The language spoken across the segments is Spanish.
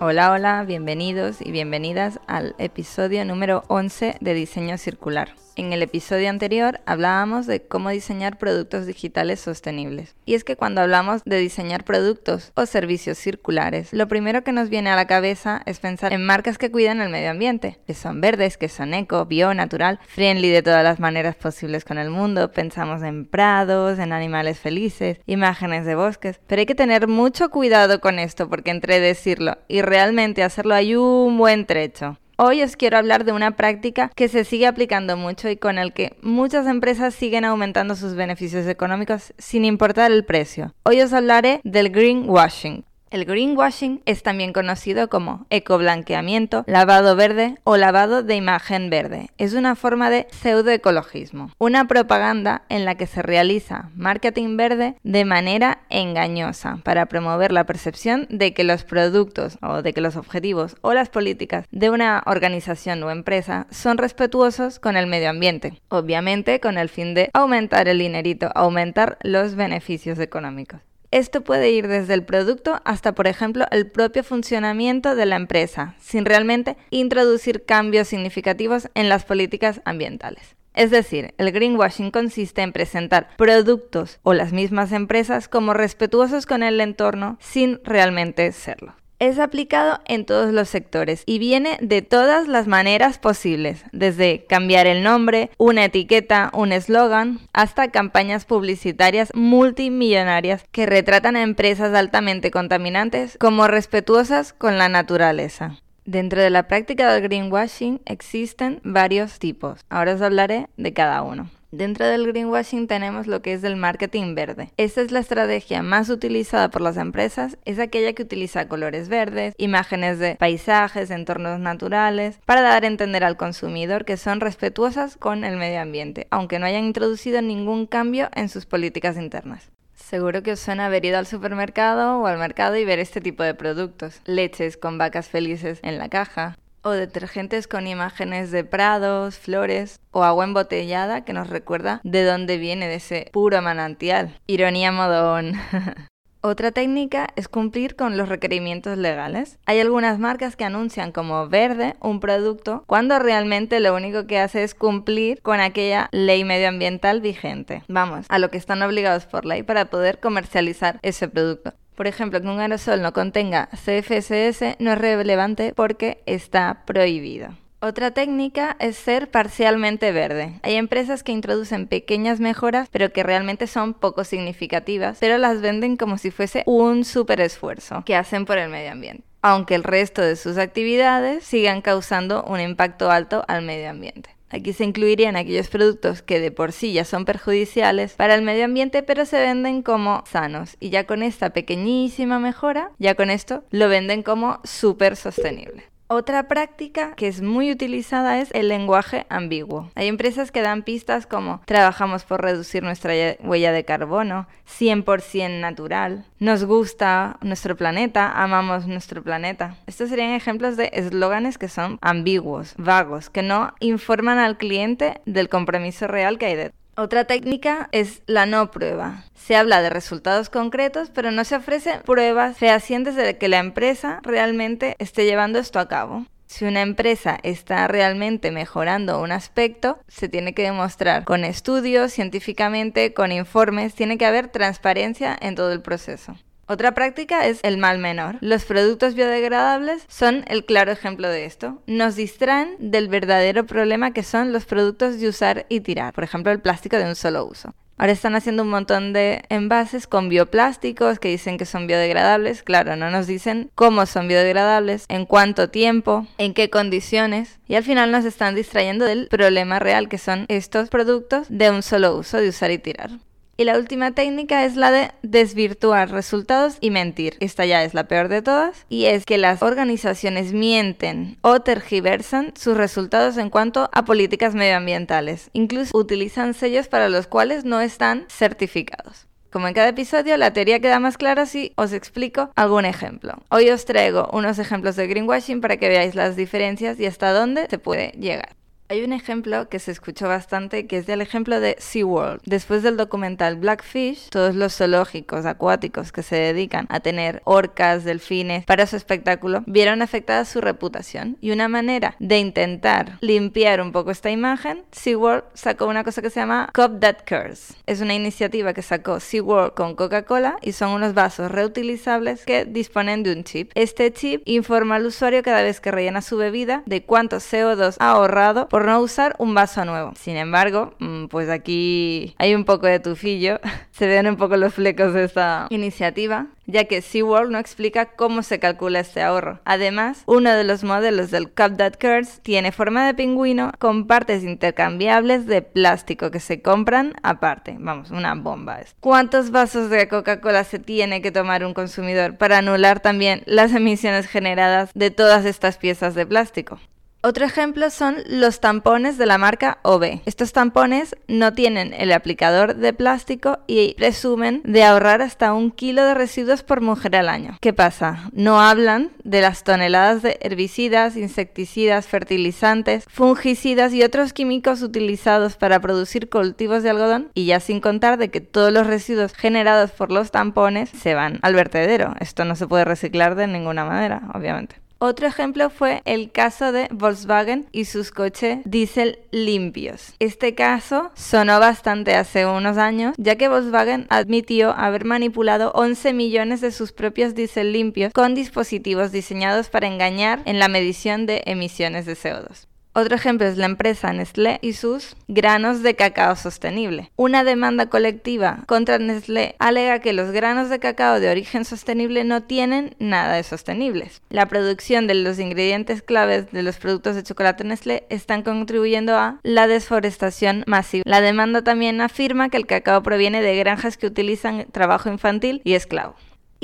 Hola, hola, bienvenidos y bienvenidas al episodio número 11 de Diseño Circular. En el episodio anterior hablábamos de cómo diseñar productos digitales sostenibles. Y es que cuando hablamos de diseñar productos o servicios circulares, lo primero que nos viene a la cabeza es pensar en marcas que cuidan el medio ambiente, que son verdes, que son eco, bio, natural, friendly de todas las maneras posibles con el mundo. Pensamos en prados, en animales felices, imágenes de bosques. Pero hay que tener mucho cuidado con esto porque entre decirlo y realmente hacerlo hay un buen trecho. Hoy os quiero hablar de una práctica que se sigue aplicando mucho y con el que muchas empresas siguen aumentando sus beneficios económicos sin importar el precio. Hoy os hablaré del greenwashing. El greenwashing es también conocido como ecoblanqueamiento, lavado verde o lavado de imagen verde. Es una forma de pseudoecologismo, una propaganda en la que se realiza marketing verde de manera engañosa para promover la percepción de que los productos o de que los objetivos o las políticas de una organización o empresa son respetuosos con el medio ambiente, obviamente con el fin de aumentar el dinerito, aumentar los beneficios económicos. Esto puede ir desde el producto hasta, por ejemplo, el propio funcionamiento de la empresa, sin realmente introducir cambios significativos en las políticas ambientales. Es decir, el greenwashing consiste en presentar productos o las mismas empresas como respetuosos con el entorno sin realmente serlo es aplicado en todos los sectores y viene de todas las maneras posibles, desde cambiar el nombre, una etiqueta, un eslogan, hasta campañas publicitarias multimillonarias que retratan a empresas altamente contaminantes como respetuosas con la naturaleza. Dentro de la práctica del greenwashing existen varios tipos. Ahora os hablaré de cada uno. Dentro del greenwashing tenemos lo que es el marketing verde. Esta es la estrategia más utilizada por las empresas, es aquella que utiliza colores verdes, imágenes de paisajes, entornos naturales, para dar a entender al consumidor que son respetuosas con el medio ambiente, aunque no hayan introducido ningún cambio en sus políticas internas. Seguro que os suena haber ido al supermercado o al mercado y ver este tipo de productos. Leches con vacas felices en la caja, o detergentes con imágenes de prados, flores o agua embotellada que nos recuerda de dónde viene de ese puro manantial. Ironía modón. Otra técnica es cumplir con los requerimientos legales. Hay algunas marcas que anuncian como verde un producto cuando realmente lo único que hace es cumplir con aquella ley medioambiental vigente. Vamos, a lo que están obligados por ley para poder comercializar ese producto. Por ejemplo, que un aerosol no contenga CFSS no es relevante porque está prohibido. Otra técnica es ser parcialmente verde. Hay empresas que introducen pequeñas mejoras, pero que realmente son poco significativas, pero las venden como si fuese un super esfuerzo que hacen por el medio ambiente, aunque el resto de sus actividades sigan causando un impacto alto al medio ambiente. Aquí se incluirían aquellos productos que de por sí ya son perjudiciales para el medio ambiente, pero se venden como sanos. Y ya con esta pequeñísima mejora, ya con esto lo venden como súper sostenible. Otra práctica que es muy utilizada es el lenguaje ambiguo. Hay empresas que dan pistas como trabajamos por reducir nuestra huella de carbono, 100% natural, nos gusta nuestro planeta, amamos nuestro planeta. Estos serían ejemplos de eslóganes que son ambiguos, vagos, que no informan al cliente del compromiso real que hay detrás. Otra técnica es la no prueba. Se habla de resultados concretos, pero no se ofrecen pruebas fehacientes de que la empresa realmente esté llevando esto a cabo. Si una empresa está realmente mejorando un aspecto, se tiene que demostrar con estudios, científicamente, con informes, tiene que haber transparencia en todo el proceso. Otra práctica es el mal menor. Los productos biodegradables son el claro ejemplo de esto. Nos distraen del verdadero problema que son los productos de usar y tirar, por ejemplo el plástico de un solo uso. Ahora están haciendo un montón de envases con bioplásticos que dicen que son biodegradables. Claro, no nos dicen cómo son biodegradables, en cuánto tiempo, en qué condiciones. Y al final nos están distrayendo del problema real que son estos productos de un solo uso, de usar y tirar. Y la última técnica es la de desvirtuar resultados y mentir. Esta ya es la peor de todas. Y es que las organizaciones mienten o tergiversan sus resultados en cuanto a políticas medioambientales. Incluso utilizan sellos para los cuales no están certificados. Como en cada episodio, la teoría queda más clara si os explico algún ejemplo. Hoy os traigo unos ejemplos de greenwashing para que veáis las diferencias y hasta dónde se puede llegar. Hay un ejemplo que se escuchó bastante que es del ejemplo de SeaWorld. Después del documental Blackfish, todos los zoológicos acuáticos que se dedican a tener orcas, delfines para su espectáculo, vieron afectada su reputación. Y una manera de intentar limpiar un poco esta imagen, SeaWorld sacó una cosa que se llama Cop That Curse. Es una iniciativa que sacó SeaWorld con Coca-Cola y son unos vasos reutilizables que disponen de un chip. Este chip informa al usuario cada vez que rellena su bebida de cuánto CO2 ha ahorrado por no usar un vaso nuevo. Sin embargo, mm, pues aquí hay un poco de tufillo, se ven un poco los flecos de esta iniciativa, ya que SeaWorld no explica cómo se calcula este ahorro. Además, uno de los modelos del Cup That Curse tiene forma de pingüino con partes intercambiables de plástico que se compran aparte. Vamos, una bomba. ¿Cuántos vasos de Coca-Cola se tiene que tomar un consumidor para anular también las emisiones generadas de todas estas piezas de plástico? Otro ejemplo son los tampones de la marca OB. Estos tampones no tienen el aplicador de plástico y presumen de ahorrar hasta un kilo de residuos por mujer al año. ¿Qué pasa? No hablan de las toneladas de herbicidas, insecticidas, fertilizantes, fungicidas y otros químicos utilizados para producir cultivos de algodón y ya sin contar de que todos los residuos generados por los tampones se van al vertedero. Esto no se puede reciclar de ninguna manera, obviamente. Otro ejemplo fue el caso de Volkswagen y sus coches diésel limpios. Este caso sonó bastante hace unos años, ya que Volkswagen admitió haber manipulado 11 millones de sus propios diésel limpios con dispositivos diseñados para engañar en la medición de emisiones de CO2. Otro ejemplo es la empresa Nestlé y sus granos de cacao sostenible. Una demanda colectiva contra Nestlé alega que los granos de cacao de origen sostenible no tienen nada de sostenibles. La producción de los ingredientes claves de los productos de chocolate Nestlé están contribuyendo a la desforestación masiva. La demanda también afirma que el cacao proviene de granjas que utilizan trabajo infantil y esclavo.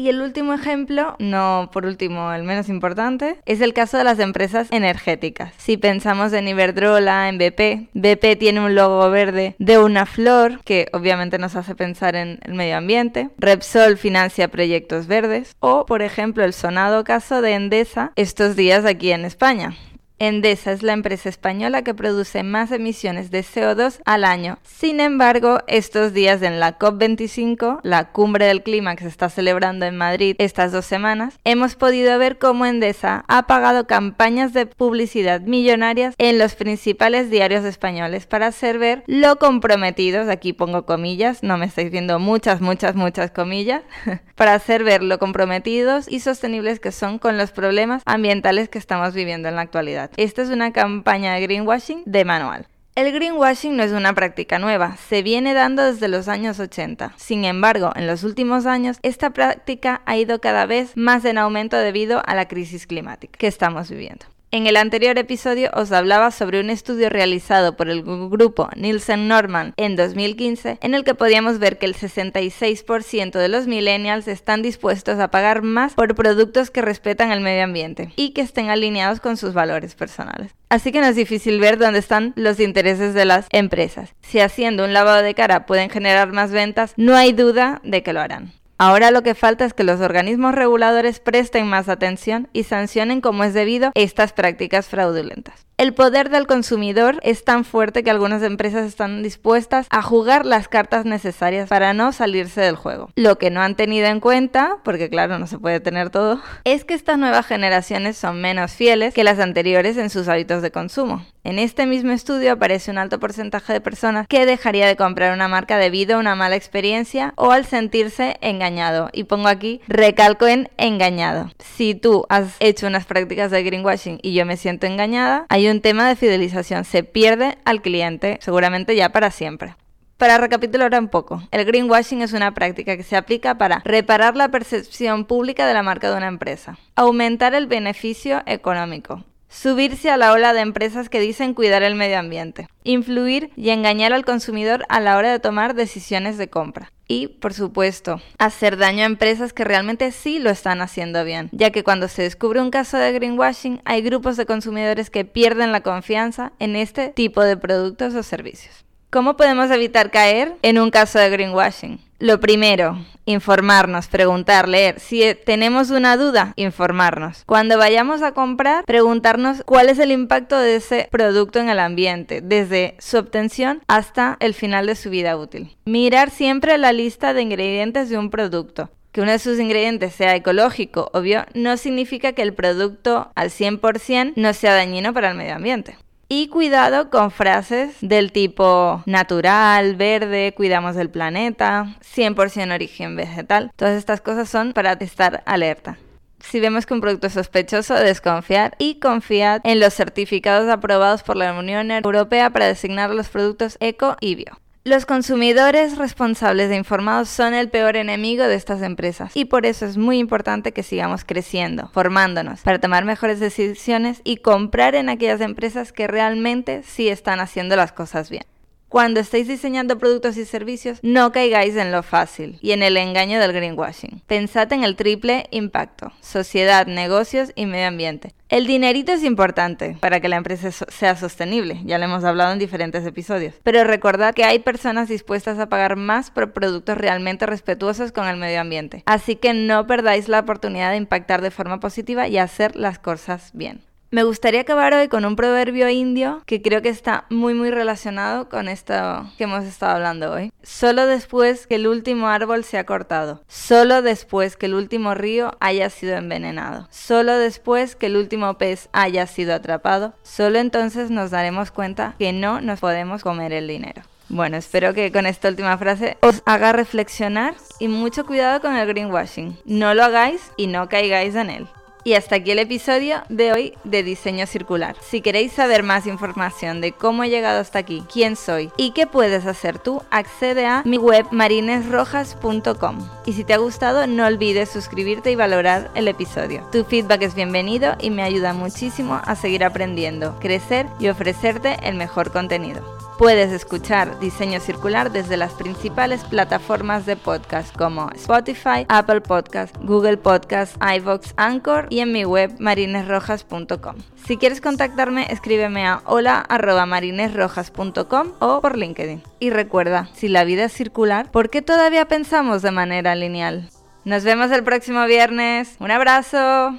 Y el último ejemplo, no por último el menos importante, es el caso de las empresas energéticas. Si pensamos en Iberdrola, en BP, BP tiene un logo verde de una flor que obviamente nos hace pensar en el medio ambiente. Repsol financia proyectos verdes o, por ejemplo, el sonado caso de Endesa estos días aquí en España. Endesa es la empresa española que produce más emisiones de CO2 al año. Sin embargo, estos días en la COP25, la cumbre del clima que se está celebrando en Madrid estas dos semanas, hemos podido ver cómo Endesa ha pagado campañas de publicidad millonarias en los principales diarios españoles para hacer ver lo comprometidos, aquí pongo comillas, no me estáis viendo muchas, muchas, muchas comillas, para hacer ver lo comprometidos y sostenibles que son con los problemas ambientales que estamos viviendo en la actualidad. Esta es una campaña de greenwashing de manual. El greenwashing no es una práctica nueva, se viene dando desde los años 80. Sin embargo, en los últimos años, esta práctica ha ido cada vez más en aumento debido a la crisis climática que estamos viviendo. En el anterior episodio os hablaba sobre un estudio realizado por el grupo Nielsen Norman en 2015 en el que podíamos ver que el 66% de los millennials están dispuestos a pagar más por productos que respetan el medio ambiente y que estén alineados con sus valores personales. Así que no es difícil ver dónde están los intereses de las empresas. Si haciendo un lavado de cara pueden generar más ventas, no hay duda de que lo harán. Ahora lo que falta es que los organismos reguladores presten más atención y sancionen como es debido estas prácticas fraudulentas. El poder del consumidor es tan fuerte que algunas empresas están dispuestas a jugar las cartas necesarias para no salirse del juego. Lo que no han tenido en cuenta, porque claro, no se puede tener todo, es que estas nuevas generaciones son menos fieles que las anteriores en sus hábitos de consumo. En este mismo estudio aparece un alto porcentaje de personas que dejaría de comprar una marca debido a una mala experiencia o al sentirse engañado. Y pongo aquí, recalco en engañado. Si tú has hecho unas prácticas de greenwashing y yo me siento engañada, hay un tema de fidelización. Se pierde al cliente, seguramente ya para siempre. Para recapitular un poco, el greenwashing es una práctica que se aplica para reparar la percepción pública de la marca de una empresa, aumentar el beneficio económico, subirse a la ola de empresas que dicen cuidar el medio ambiente, influir y engañar al consumidor a la hora de tomar decisiones de compra. Y, por supuesto, hacer daño a empresas que realmente sí lo están haciendo bien, ya que cuando se descubre un caso de greenwashing hay grupos de consumidores que pierden la confianza en este tipo de productos o servicios. ¿Cómo podemos evitar caer en un caso de greenwashing? Lo primero, informarnos, preguntar, leer. Si tenemos una duda, informarnos. Cuando vayamos a comprar, preguntarnos cuál es el impacto de ese producto en el ambiente, desde su obtención hasta el final de su vida útil. Mirar siempre la lista de ingredientes de un producto. Que uno de sus ingredientes sea ecológico, obvio, no significa que el producto al 100% no sea dañino para el medio ambiente. Y cuidado con frases del tipo natural, verde, cuidamos del planeta, 100% origen vegetal. Todas estas cosas son para estar alerta. Si vemos que un producto es sospechoso, desconfiar y confiar en los certificados aprobados por la Unión Europea para designar los productos eco y bio. Los consumidores responsables e informados son el peor enemigo de estas empresas y por eso es muy importante que sigamos creciendo, formándonos para tomar mejores decisiones y comprar en aquellas empresas que realmente sí están haciendo las cosas bien. Cuando estéis diseñando productos y servicios, no caigáis en lo fácil y en el engaño del greenwashing. Pensad en el triple impacto, sociedad, negocios y medio ambiente. El dinerito es importante para que la empresa sea sostenible, ya lo hemos hablado en diferentes episodios, pero recordad que hay personas dispuestas a pagar más por productos realmente respetuosos con el medio ambiente, así que no perdáis la oportunidad de impactar de forma positiva y hacer las cosas bien. Me gustaría acabar hoy con un proverbio indio que creo que está muy muy relacionado con esto que hemos estado hablando hoy. Solo después que el último árbol se ha cortado, solo después que el último río haya sido envenenado, solo después que el último pez haya sido atrapado, solo entonces nos daremos cuenta que no nos podemos comer el dinero. Bueno, espero que con esta última frase os haga reflexionar y mucho cuidado con el greenwashing. No lo hagáis y no caigáis en él. Y hasta aquí el episodio de hoy de Diseño Circular. Si queréis saber más información de cómo he llegado hasta aquí, quién soy y qué puedes hacer tú, accede a mi web marinesrojas.com. Y si te ha gustado, no olvides suscribirte y valorar el episodio. Tu feedback es bienvenido y me ayuda muchísimo a seguir aprendiendo, crecer y ofrecerte el mejor contenido. Puedes escuchar Diseño Circular desde las principales plataformas de podcast como Spotify, Apple Podcast, Google Podcast, iVoox, Anchor y en mi web marinesrojas.com. Si quieres contactarme, escríbeme a hola@marinesrojas.com o por LinkedIn. Y recuerda, si la vida es circular, ¿por qué todavía pensamos de manera lineal? Nos vemos el próximo viernes. Un abrazo.